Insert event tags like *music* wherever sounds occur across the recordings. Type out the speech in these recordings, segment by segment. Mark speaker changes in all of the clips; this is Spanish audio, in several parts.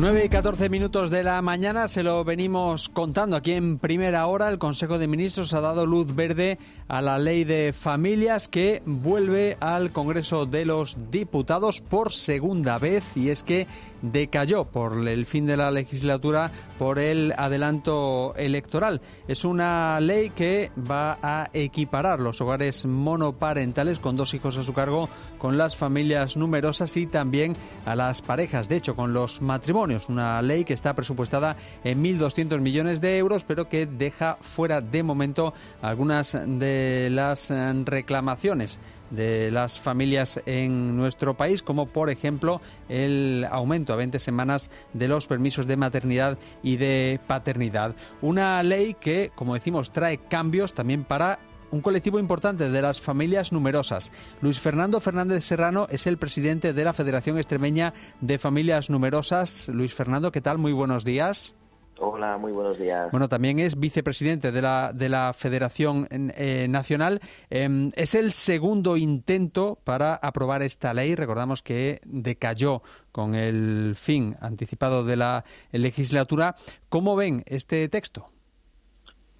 Speaker 1: 9 y 14 minutos de la mañana se lo venimos contando aquí en primera hora. El Consejo de Ministros ha dado luz verde a la ley de familias que vuelve al Congreso de los Diputados por segunda vez y es que decayó por el fin de la legislatura por el adelanto electoral. Es una ley que va a equiparar los hogares monoparentales con dos hijos a su cargo con las familias numerosas y también a las parejas, de hecho con los matrimonios. Una ley que está presupuestada en 1.200 millones de euros pero que deja fuera de momento algunas de las reclamaciones de las familias en nuestro país, como por ejemplo el aumento a 20 semanas de los permisos de maternidad y de paternidad. Una ley que, como decimos, trae cambios también para un colectivo importante de las familias numerosas. Luis Fernando Fernández Serrano es el presidente de la Federación Extremeña de Familias Numerosas. Luis Fernando, ¿qué tal? Muy buenos días.
Speaker 2: Hola, muy buenos días.
Speaker 1: Bueno, también es vicepresidente de la, de la Federación eh, Nacional. Em, es el segundo intento para aprobar esta ley. Recordamos que decayó con el fin anticipado de la legislatura. ¿Cómo ven este texto?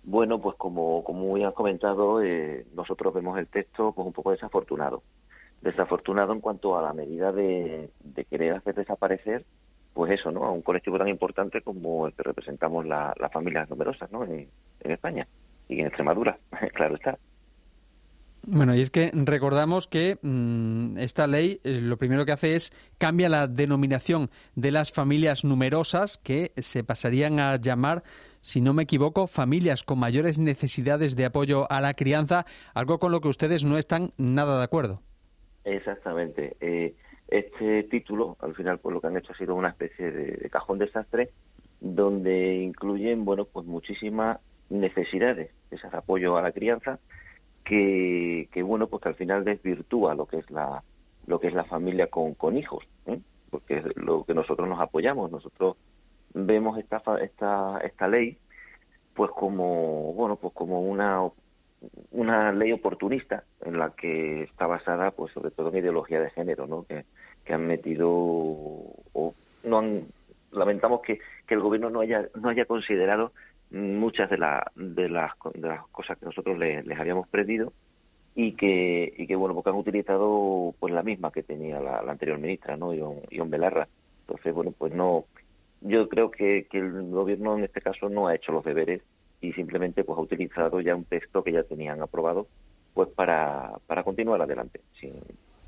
Speaker 2: Bueno, pues como, como ya has comentado, eh, nosotros vemos el texto pues un poco desafortunado. Desafortunado en cuanto a la medida de querer hacer desaparecer pues eso, ¿no? A un colectivo tan importante como el que representamos las familias numerosas, ¿no? En, España y en Extremadura, *laughs* claro está.
Speaker 1: Bueno, y es que recordamos que mm, esta ley eh, lo primero que hace es cambia la denominación de las familias numerosas que se pasarían a llamar, si no me equivoco, familias con mayores necesidades de apoyo a la crianza, algo con lo que ustedes no están nada de acuerdo.
Speaker 2: Exactamente. Eh, este título, al final, pues lo que han hecho ha sido una especie de, cajón desastre donde incluyen, bueno, pues muchísimas necesidades, ese apoyo a la crianza, que, que, bueno, pues que al final desvirtúa lo que es la lo que es la familia con, con hijos, ¿eh? porque es lo que nosotros nos apoyamos. Nosotros vemos esta esta esta ley, pues como bueno, pues como una una ley oportunista en la que está basada, pues sobre todo en ideología de género, ¿no? Que, han metido o no han lamentamos que, el gobierno no haya no haya considerado muchas de, la, de, las, de las cosas que nosotros les, habíamos pedido y que y que bueno porque han utilizado pues la misma que tenía la, anterior ministra no Ion, Belarra entonces bueno pues no yo creo que, que el gobierno en este caso no ha hecho los deberes y simplemente pues ha utilizado ya un texto que ya tenían aprobado pues para, para continuar adelante sin,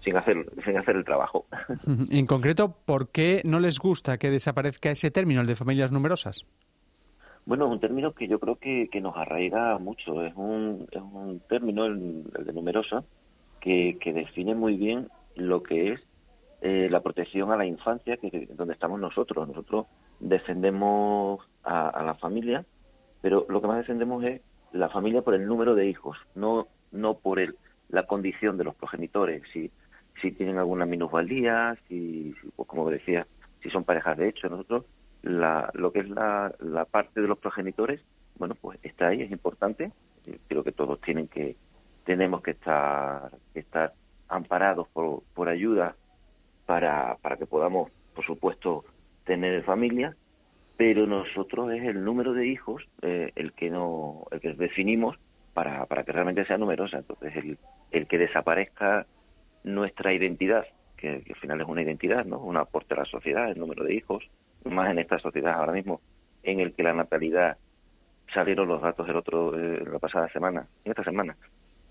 Speaker 2: sin hacer, *laughs* sin hacer el trabajo. *laughs*
Speaker 1: En concreto, ¿por qué no les gusta que desaparezca ese término, el de familias numerosas?
Speaker 2: Bueno, es un término que yo creo que, que nos arraiga mucho. Es un, es un término, el, de numerosa, que, que, define muy bien lo que es eh, la protección a la infancia, que, donde estamos nosotros. Nosotros defendemos a, a, la familia, pero lo que más defendemos es la familia por el número de hijos, no, no por el, la condición de los progenitores. Si, si tienen alguna minusvalía, si, pues como decía, si son parejas de hecho. Nosotros, la, lo que es la, la parte de los progenitores, bueno, pues está ahí, es importante. Creo que todos tienen que, tenemos que estar, estar amparados por, por ayuda para, para que podamos, por supuesto, tener familia, pero nosotros es el número de hijos eh, el que no, el que definimos para, para que realmente sea numerosa. Entonces, el, el que desaparezca nuestra identidad, que, al final es una identidad, ¿no? Un aporte a la sociedad, el número de hijos, más en esta sociedad ahora mismo, en el que la natalidad salieron los datos del otro eh, la pasada semana, en esta semana,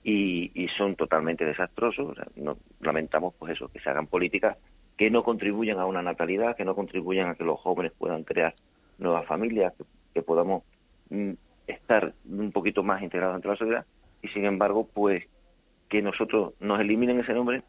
Speaker 2: y, y son totalmente desastrosos. no, lamentamos pues eso, que se hagan políticas que no contribuyan a una natalidad, que no contribuyan a que los jóvenes puedan crear nuevas familias, que, podamos mm, estar un poquito más integrados entre la sociedad, y sin embargo, pues que nosotros nos eliminen ese nombre,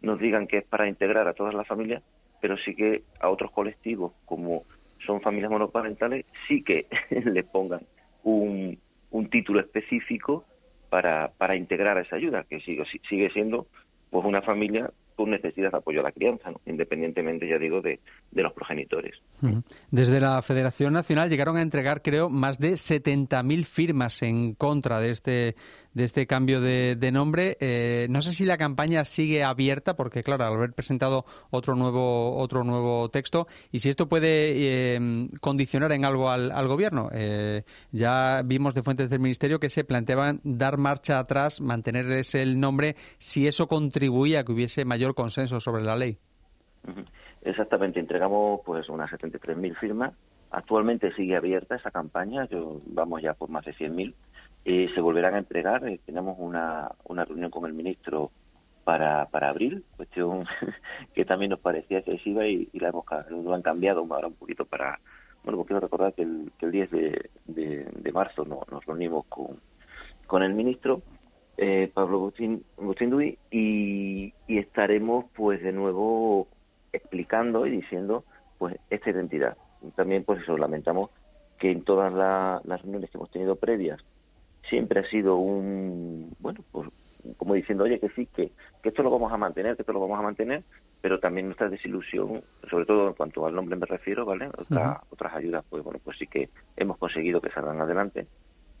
Speaker 2: nos digan que es para integrar a todas las familias, pero sí que a otros colectivos, como son familias monoparentales, sí que *laughs* le pongan un, un título específico para, para integrar esa ayuda, que sigue, sigue siendo pues una familia con necesidad de apoyo a la crianza, independientemente, ya digo, de, los progenitores.
Speaker 1: Desde la Federación Nacional llegaron a entregar, creo, más de 70.000 firmas en contra de este, de este cambio de, nombre. Eh, no sé si la campaña sigue abierta, porque, claro, al haber presentado otro nuevo, otro nuevo texto, y si esto puede eh, condicionar en algo al, Gobierno. Eh, ya vimos de fuentes del Ministerio que se planteaban dar marcha atrás, mantener ese el nombre, si eso contribuía a que hubiese mayor consenso sobre la ley.
Speaker 2: Exactamente, entregamos pues unas 73.000 firmas. Actualmente sigue abierta esa campaña, yo, vamos ya por más de 100.000. y se volverán a entregar. Eh, tenemos una, una reunión con el ministro para, para abril, cuestión *laughs* que también nos parecía excesiva y, la hemos lo han cambiado ahora un poquito para... Bueno, quiero recordar que el, que el 10 de, de, marzo no, nos reunimos con, con el ministro eh, Pablo Agustín, Agustín y, estaremos pues de nuevo explicando y diciendo pues esta identidad. También pues eso, lamentamos que en todas las reuniones que hemos tenido previas siempre ha sido un, bueno, pues como diciendo, oye, que sí, que, que esto lo vamos a mantener, que esto lo vamos a mantener, pero también nuestra desilusión, sobre todo en cuanto al nombre me refiero, ¿vale? Otras ayudas, pues bueno, pues sí que hemos conseguido que salgan adelante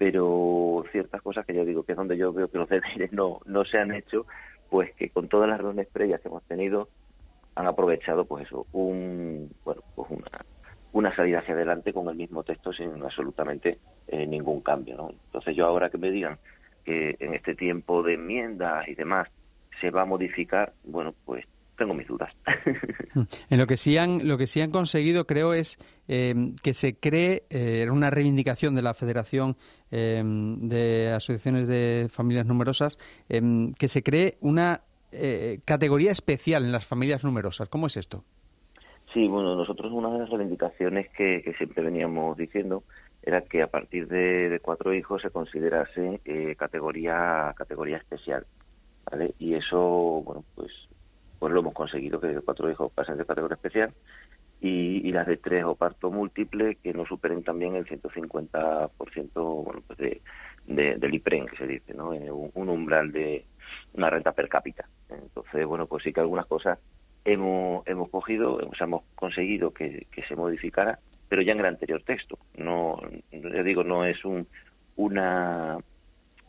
Speaker 2: pero ciertas cosas que yo digo que es donde yo veo que los *laughs* deberes no, no se han hecho, pues que con todas las reuniones previas que hemos tenido han aprovechado pues eso, un bueno, pues una, una salida hacia adelante con el mismo texto sin absolutamente eh, ningún cambio, ¿no? Entonces yo ahora que me digan que en este tiempo de enmiendas y demás se va a modificar, bueno, pues tengo mis dudas. *laughs*
Speaker 1: en lo que sí han, lo que sí han conseguido, creo, es eh, que se cree, eh, una reivindicación de la Federación eh, de Asociaciones de Familias Numerosas, que se cree una categoría especial en las familias numerosas. ¿Cómo es esto?
Speaker 2: Sí, bueno, nosotros una de las reivindicaciones que, siempre veníamos diciendo era que a partir de, cuatro hijos se considerase categoría categoría especial, ¿vale? Y eso, bueno, pues pues lo hemos conseguido, que cuatro hijos pasen de categoría especial y, las de tres o parto múltiple que no superen también el 150% bueno, pues de, del IPREN, que se dice, ¿no? Eh, un, umbral de una renta per cápita. Entonces, bueno, pues sí que algunas cosas hemos, hemos cogido, hemos, hemos conseguido que, se modificara, pero ya en el anterior texto. No, yo digo, no es un, una,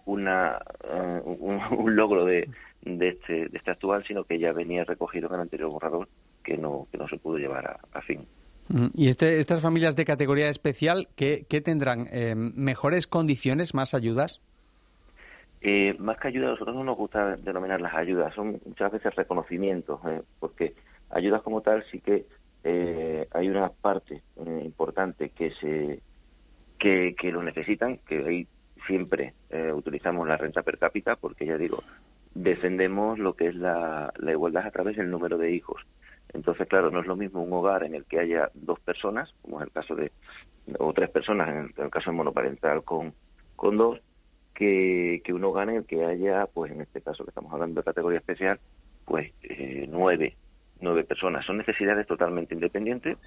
Speaker 2: una, eh, *laughs* un logro de, de este, de este actual, sino que ya venía recogido en el anterior borrador que no, que no se pudo llevar a, fin.
Speaker 1: Mm, ¿Y este, estas familias de categoría especial, qué, tendrán? Eh, ¿Mejores condiciones, más ayudas?
Speaker 2: Eh, más que ayudas, a nosotros no nos gusta denominar las ayudas, son muchas veces reconocimientos, eh, porque ayudas como tal sí que hay una parte importante que se que, que lo necesitan, que ahí siempre utilizamos la renta per cápita, porque ya digo, defendemos lo que es la, igualdad a través del número de hijos. Entonces, claro, no es lo mismo un hogar en el que haya dos personas, como es el caso de, o tres personas, en el, caso de monoparental con, con dos, que, que, un hogar en el que haya, pues en este caso que estamos hablando de categoría especial, pues eh, nueve, nueve personas. Son necesidades totalmente independientes.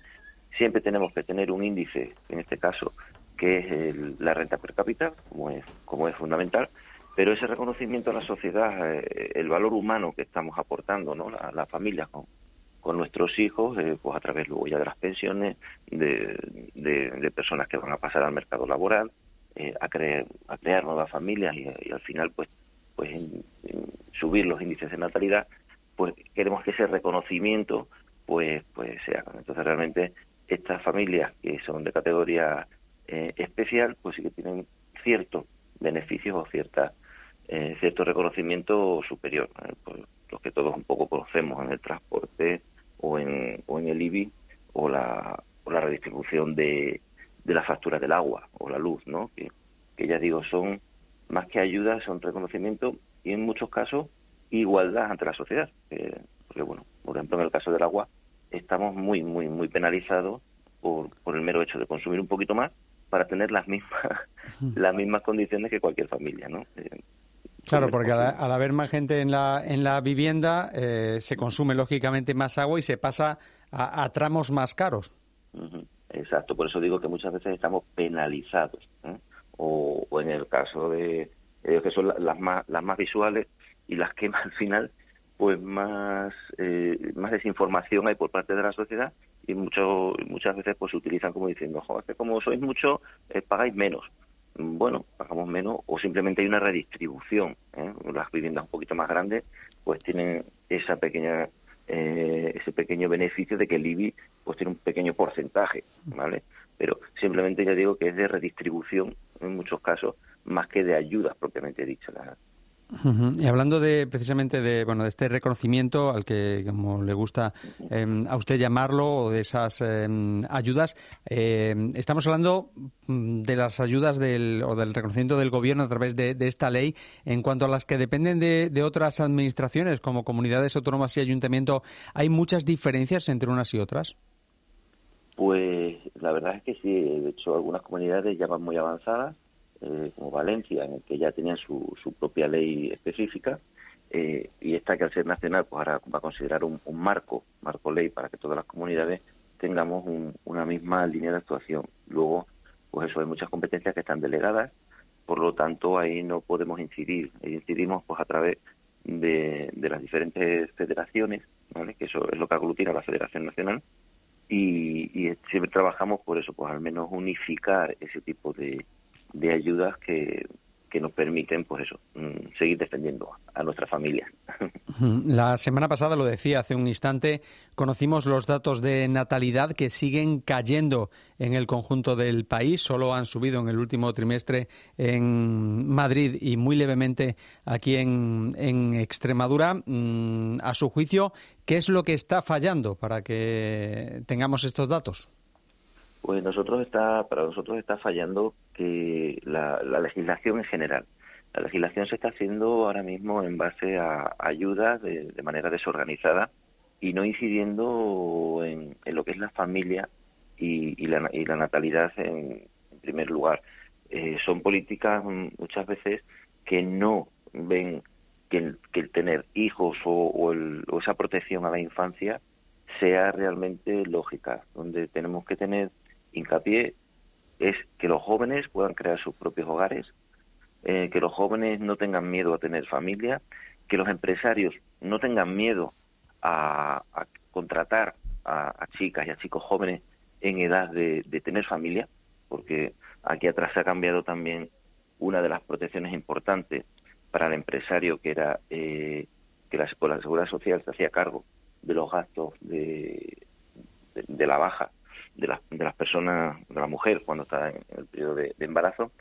Speaker 2: Siempre tenemos que tener un índice, en este caso, que es la renta per cápita, como es, como es fundamental, pero ese reconocimiento a la sociedad, eh, el valor humano que estamos aportando, ¿no? La, la familia con, con nuestros hijos, eh, pues a través luego ya de las pensiones, de, de, personas que van a pasar al mercado laboral, eh, a, crear, a crear nuevas familias y, al final, pues, pues subir los índices de natalidad, pues queremos que ese reconocimiento, pues, pues se haga. Entonces realmente estas familias que son de categoría especial, pues sí que tienen ciertos beneficios o ciertas eh, cierto reconocimiento superior, ¿eh? pues, los que todos un poco conocemos en el transporte o en, o en el IBI o la, o la redistribución de, la factura del agua o la luz, ¿no? que, que ya digo, son más que ayudas, son reconocimiento y en muchos casos igualdad ante la sociedad. porque, bueno, por ejemplo, en el caso del agua, estamos muy, muy, muy penalizados por, por el mero hecho de consumir un poquito más para tener las mismas, las mismas condiciones que cualquier familia, ¿no? Eh,
Speaker 1: Claro, porque al, haber más gente en la, en la vivienda eh, se consume lógicamente más agua y se pasa a, tramos más caros.
Speaker 2: Exacto, por eso digo que muchas veces estamos penalizados. ¿eh? O, o, en el caso de que son las más, las más visuales y las que *laughs* al final pues más eh, más desinformación hay por parte de la sociedad y mucho, muchas veces pues se utilizan como diciendo, joder, que como sois mucho, eh, pagáis menos. Bueno, pagamos menos o simplemente hay una redistribución. ¿eh? Las viviendas un poquito más grandes pues tienen esa pequeña eh, ese pequeño beneficio de que el IBI pues tiene un pequeño porcentaje, ¿vale? Pero simplemente ya digo que es de redistribución en muchos casos más que de ayudas propiamente dichas.
Speaker 1: Y hablando de precisamente de bueno de este reconocimiento al que como le gusta em, a usted llamarlo o de esas em, ayudas, em, estamos hablando mm, de las ayudas del, o del reconocimiento del gobierno a través de, esta ley en cuanto a las que dependen de, de, otras administraciones como comunidades autónomas y ayuntamiento. ¿Hay muchas diferencias entre unas y otras?
Speaker 2: Pues la verdad es que sí. De hecho, algunas comunidades ya van muy avanzadas eh, como Valencia, en el que ya tenían su, su propia ley específica, eh, y esta que al ser nacional, pues ahora va a considerar un, marco, marco ley, para que todas las comunidades tengamos una misma línea de actuación. Luego, pues eso, hay muchas competencias que están delegadas, por lo tanto ahí no podemos incidir, incidimos pues a través de, de las diferentes federaciones, ¿vale? que eso es lo que aglutina la Federación Nacional, y, y siempre trabajamos por eso, pues al menos unificar ese tipo de, de ayudas que, que nos permiten, pues eso, mm, seguir defendiendo a nuestra familia. *laughs*
Speaker 1: La semana pasada, lo decía hace un instante, conocimos los datos de natalidad que siguen cayendo en el conjunto del país. Solo han subido en el último trimestre en Madrid y muy levemente aquí en, en Extremadura. Mm, a su juicio, ¿qué es lo que está fallando para que tengamos estos datos?
Speaker 2: Pues nosotros está, para nosotros está fallando que la, legislación en general. La legislación se está haciendo ahora mismo en base a ayudas de, manera desorganizada y no incidiendo en, lo que es la familia y, la, natalidad en, primer lugar. Eh, son políticas muchas veces que no ven que el, tener hijos o, o esa protección a la infancia sea realmente lógica, donde tenemos que tener hincapié es que los jóvenes puedan crear sus propios hogares, eh, que los jóvenes no tengan miedo a tener familia, que los empresarios no tengan miedo a, contratar a, chicas y a chicos jóvenes en edad de, tener familia, porque aquí atrás se ha cambiado también una de las protecciones importantes para el empresario, que era eh, que la, la Seguridad Social se hacía cargo de los gastos de, de la baja de, de las personas, de la mujer cuando está en el periodo de, embarazo,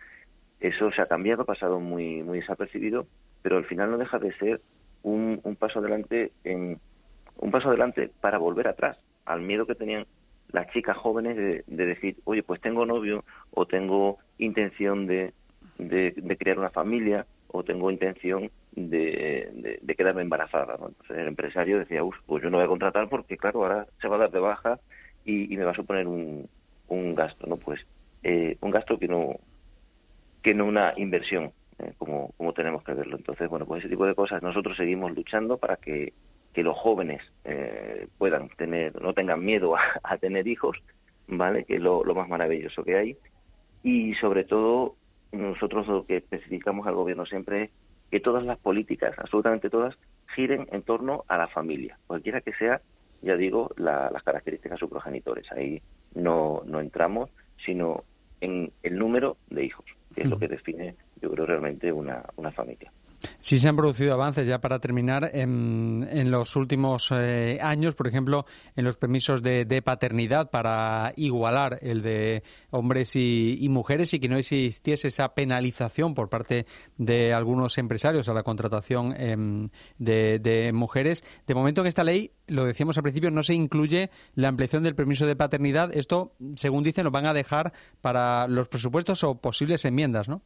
Speaker 2: eso se ha cambiado, ha pasado muy, muy desapercibido, pero al final no deja de ser un, un paso adelante en un paso adelante para volver atrás al miedo que tenían las chicas jóvenes de, decir, oye, pues tengo novio o tengo intención de, de, crear una familia o tengo intención de, de, quedarme embarazada. Entonces el empresario decía, uff, pues yo no voy a contratar porque, claro, ahora se va a dar de baja y, me va a suponer un, un gasto, ¿no? Pues eh, un gasto que no, que no una inversión, eh, como, como tenemos que verlo. Entonces, bueno, pues ese tipo de cosas nosotros seguimos luchando para que, que los jóvenes eh, puedan tener, no tengan miedo a, *laughs* tener hijos, ¿vale? Que es lo, lo más maravilloso que hay. Y sobre todo, nosotros lo que especificamos al gobierno siempre es que todas las políticas, absolutamente todas, giren en torno a la familia, cualquiera que sea ya digo, las características de progenitores. Ahí no, no entramos, sino en el número de hijos, que es lo que define, yo creo, realmente una, una familia.
Speaker 1: Sí se han producido avances ya para terminar en, en los últimos eh, años, por ejemplo, en los permisos de, paternidad para igualar el de hombres y, mujeres y que no existiese esa penalización por parte de algunos empresarios a la contratación em, de, mujeres. De momento en esta ley, lo decíamos al principio, no se incluye la ampliación del permiso de paternidad. Esto, según dicen, lo van a dejar para los presupuestos o posibles enmiendas, ¿no?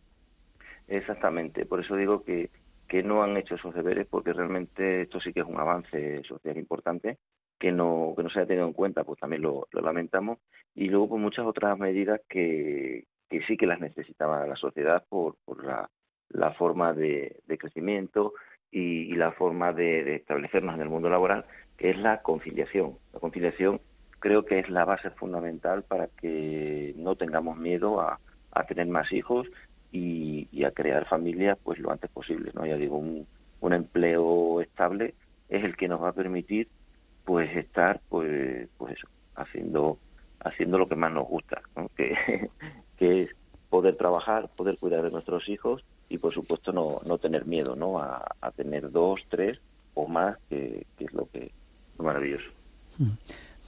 Speaker 2: Exactamente, por eso digo que que no han hecho esos deberes porque realmente esto sí que es un avance social importante que no que no se haya tenido en cuenta pues también lo, lamentamos. Y luego pues muchas otras medidas que, que sí que las necesitaba la sociedad por, por la, la forma de, crecimiento y, la forma de, establecernos en el mundo laboral que es la conciliación. La conciliación creo que es la base fundamental para que no tengamos miedo a, a tener más hijos y, a crear familias pues lo antes posible no ya digo un, un empleo estable es el que nos va a permitir pues estar pues pues eso, haciendo haciendo lo que más nos gusta, que, *laughs* que es poder trabajar, poder cuidar de nuestros hijos y por supuesto no, no tener miedo ¿no? A, tener dos, tres o más, que, es lo que es maravilloso.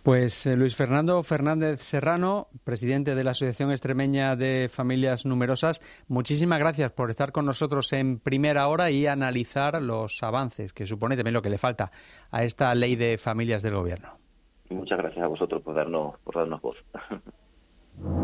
Speaker 1: Pues eh, Luis Fernando Fernández Serrano, presidente de la Asociación Extremeña de Familias Numerosas, muchísimas gracias por estar con nosotros en primera hora y analizar los avances que supone también lo que le falta a esta ley de familias del gobierno.
Speaker 2: Muchas gracias a vosotros por darnos, por darnos voz. *laughs*